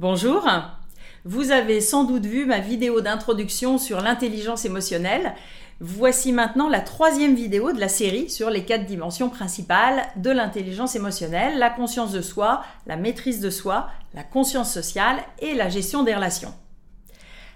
Bonjour. Vous avez sans doute vu ma vidéo d'introduction sur l'intelligence émotionnelle. Voici maintenant la troisième vidéo de la série sur les quatre dimensions principales de l'intelligence émotionnelle, la conscience de soi, la maîtrise de soi, la conscience sociale et la gestion des relations.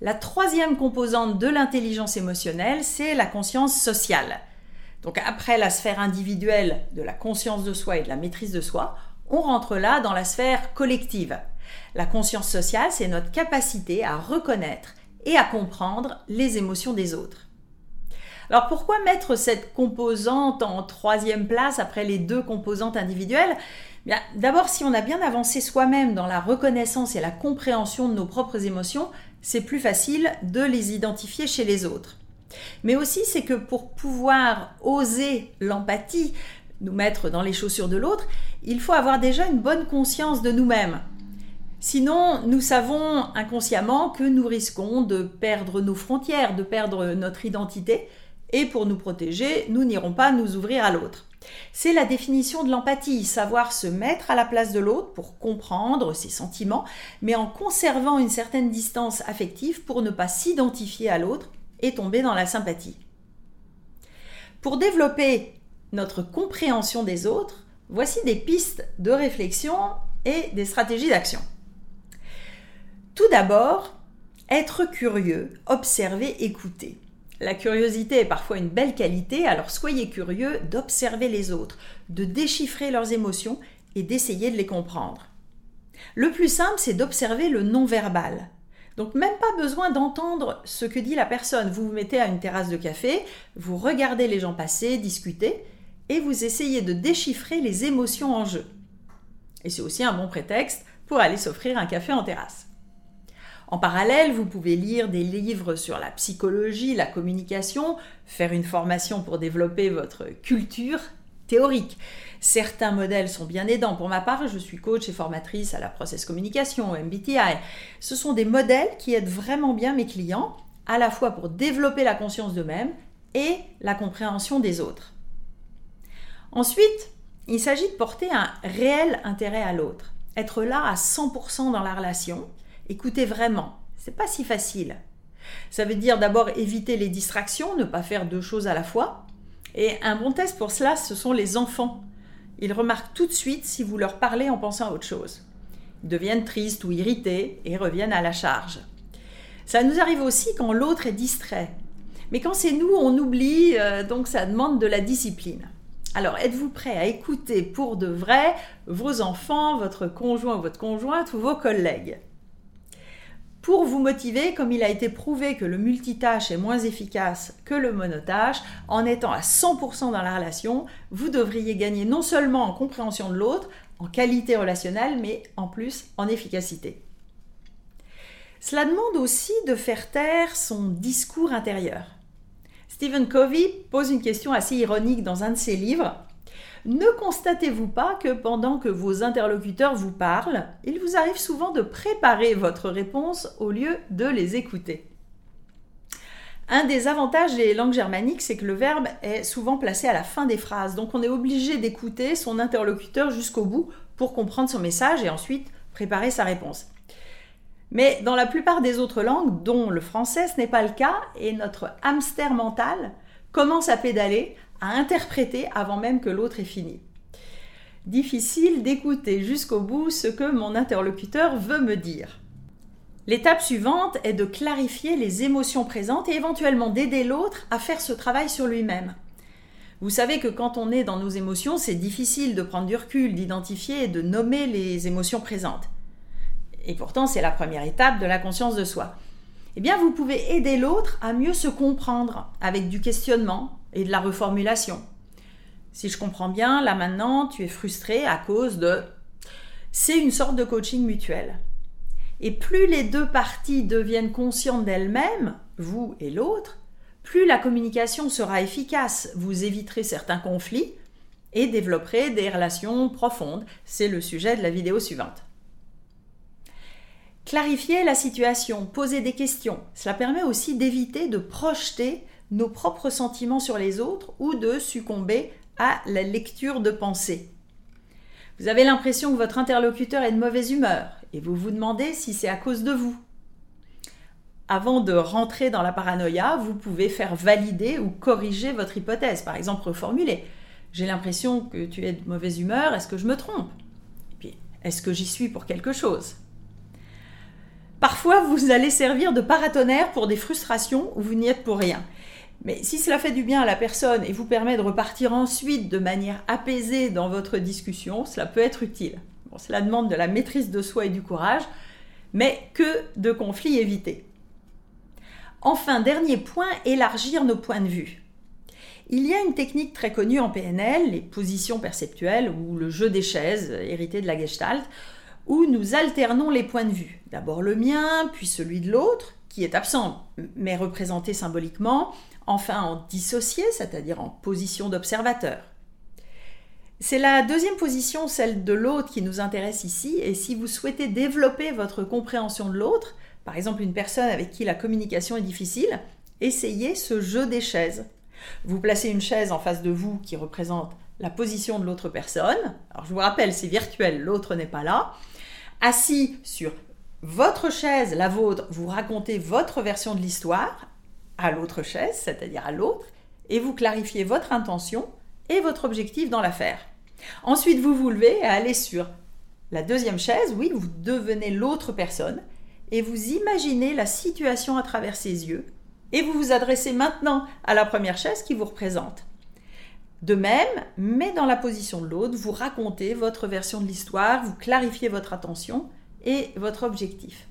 La troisième composante de l'intelligence émotionnelle, c'est la conscience sociale. Donc après la sphère individuelle de la conscience de soi et de la maîtrise de soi, on rentre là dans la sphère collective. La conscience sociale, c'est notre capacité à reconnaître et à comprendre les émotions des autres. Alors pourquoi mettre cette composante en troisième place après les deux composantes individuelles? D'abord, si on a bien avancé soi-même dans la reconnaissance et la compréhension de nos propres émotions, c'est plus facile de les identifier chez les autres. Mais aussi, c'est que pour pouvoir oser l'empathie, nous mettre dans les chaussures de l'autre, il faut avoir déjà une bonne conscience de nous-mêmes. Sinon, nous savons inconsciemment que nous risquons de perdre nos frontières, de perdre notre identité, et pour nous protéger, nous n'irons pas nous ouvrir à l'autre. C'est la définition de l'empathie, savoir se mettre à la place de l'autre pour comprendre ses sentiments, mais en conservant une certaine distance affective pour ne pas s'identifier à l'autre et tomber dans la sympathie. Pour développer notre compréhension des autres, voici des pistes de réflexion et des stratégies d'action. Tout d'abord, être curieux, observer, écouter. La curiosité est parfois une belle qualité, alors soyez curieux d'observer les autres, de déchiffrer leurs émotions et d'essayer de les comprendre. Le plus simple, c'est d'observer le non-verbal. Donc même pas besoin d'entendre ce que dit la personne. Vous vous mettez à une terrasse de café, vous regardez les gens passer, discuter, et vous essayez de déchiffrer les émotions en jeu. Et c'est aussi un bon prétexte pour aller s'offrir un café en terrasse. En parallèle, vous pouvez lire des livres sur la psychologie, la communication, faire une formation pour développer votre culture théorique. Certains modèles sont bien aidants. Pour ma part, je suis coach et formatrice à la Process Communication, MBTI. Ce sont des modèles qui aident vraiment bien mes clients, à la fois pour développer la conscience d'eux-mêmes et la compréhension des autres. Ensuite, il s'agit de porter un réel intérêt à l'autre, être là à 100% dans la relation, écouter vraiment. C'est pas si facile. Ça veut dire d'abord éviter les distractions, ne pas faire deux choses à la fois. Et un bon test pour cela, ce sont les enfants. Ils remarquent tout de suite si vous leur parlez en pensant à autre chose. Ils deviennent tristes ou irrités et reviennent à la charge. Ça nous arrive aussi quand l'autre est distrait. Mais quand c'est nous, on oublie, euh, donc ça demande de la discipline. Alors, êtes-vous prêt à écouter pour de vrai vos enfants, votre conjoint ou votre conjointe ou vos collègues? Pour vous motiver, comme il a été prouvé que le multitâche est moins efficace que le monotâche, en étant à 100% dans la relation, vous devriez gagner non seulement en compréhension de l'autre, en qualité relationnelle, mais en plus en efficacité. Cela demande aussi de faire taire son discours intérieur. Stephen Covey pose une question assez ironique dans un de ses livres. Ne constatez-vous pas que pendant que vos interlocuteurs vous parlent, il vous arrive souvent de préparer votre réponse au lieu de les écouter? Un des avantages des langues germaniques, c'est que le verbe est souvent placé à la fin des phrases. Donc on est obligé d'écouter son interlocuteur jusqu'au bout pour comprendre son message et ensuite préparer sa réponse. Mais dans la plupart des autres langues, dont le français, ce n'est pas le cas, et notre hamster mental commence à pédaler à interpréter avant même que l'autre ait fini. Difficile d'écouter jusqu'au bout ce que mon interlocuteur veut me dire. L'étape suivante est de clarifier les émotions présentes et éventuellement d'aider l'autre à faire ce travail sur lui-même. Vous savez que quand on est dans nos émotions, c'est difficile de prendre du recul, d'identifier et de nommer les émotions présentes. Et pourtant, c'est la première étape de la conscience de soi. Eh bien, vous pouvez aider l'autre à mieux se comprendre avec du questionnement, et de la reformulation. Si je comprends bien, là maintenant, tu es frustré à cause de... C'est une sorte de coaching mutuel. Et plus les deux parties deviennent conscientes d'elles-mêmes, vous et l'autre, plus la communication sera efficace. Vous éviterez certains conflits et développerez des relations profondes. C'est le sujet de la vidéo suivante. Clarifier la situation, poser des questions, cela permet aussi d'éviter de projeter nos propres sentiments sur les autres ou de succomber à la lecture de pensée. Vous avez l'impression que votre interlocuteur est de mauvaise humeur et vous vous demandez si c'est à cause de vous. Avant de rentrer dans la paranoïa, vous pouvez faire valider ou corriger votre hypothèse. Par exemple, reformuler. J'ai l'impression que tu es de mauvaise humeur, est-ce que je me trompe? Et puis, est-ce que j'y suis pour quelque chose? Parfois, vous allez servir de paratonnerre pour des frustrations où vous n'y êtes pour rien. Mais si cela fait du bien à la personne et vous permet de repartir ensuite de manière apaisée dans votre discussion, cela peut être utile. Cela demande de la maîtrise de soi et du courage, mais que de conflits évités. Enfin, dernier point, élargir nos points de vue. Il y a une technique très connue en PNL, les positions perceptuelles ou le jeu des chaises, hérité de la Gestalt, où nous alternons les points de vue. D'abord le mien, puis celui de l'autre, qui est absent, mais représenté symboliquement, enfin en dissocié, c'est-à-dire en position d'observateur. C'est la deuxième position, celle de l'autre, qui nous intéresse ici, et si vous souhaitez développer votre compréhension de l'autre, par exemple une personne avec qui la communication est difficile, essayez ce jeu des chaises. Vous placez une chaise en face de vous qui représente la position de l'autre personne. Alors je vous rappelle, c'est virtuel, l'autre n'est pas là. Assis sur votre chaise, la vôtre, vous racontez votre version de l'histoire à l'autre chaise, c'est-à-dire à, l'autre, et vous clarifiez votre intention et votre objectif dans l'affaire. Ensuite, vous vous levez et allez sur la deuxième chaise, oui, vous devenez l'autre personne, et vous imaginez la situation à travers ses yeux, et vous vous adressez maintenant à la première chaise qui vous représente. De même, mais dans la position de l'autre, vous racontez votre version de l'histoire, vous clarifiez votre attention et votre objectif.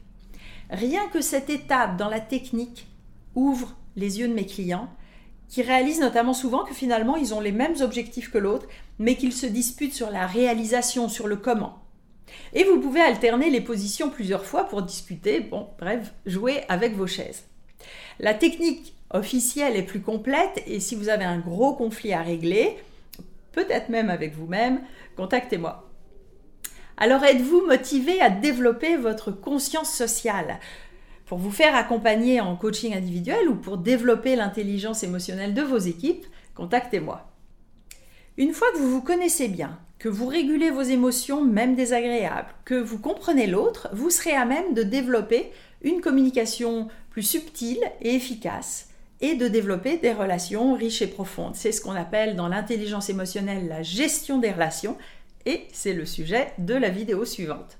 Rien que cette étape dans la technique ouvre les yeux de mes clients, qui réalisent notamment souvent que finalement ils ont les mêmes objectifs que l'autre, mais qu'ils se disputent sur la réalisation, sur le comment. Et vous pouvez alterner les positions plusieurs fois pour discuter, bon, bref, jouer avec vos chaises. La technique officielle est plus complète et si vous avez un gros conflit à régler, peut-être même avec vous-même, contactez-moi. Alors êtes-vous motivé à développer votre conscience sociale? Pour vous faire accompagner en coaching individuel ou pour développer l'intelligence émotionnelle de vos équipes, contactez-moi. Une fois que vous vous connaissez bien, que vous régulez vos émotions, même désagréables, que vous comprenez l'autre, vous serez à même de développer une communication plus subtile et efficace et de développer des relations riches et profondes. C'est ce qu'on appelle dans l'intelligence émotionnelle la gestion des relations et c'est le sujet de la vidéo suivante.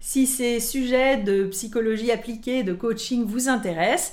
Si ces sujets de psychologie appliquée, de coaching vous intéressent,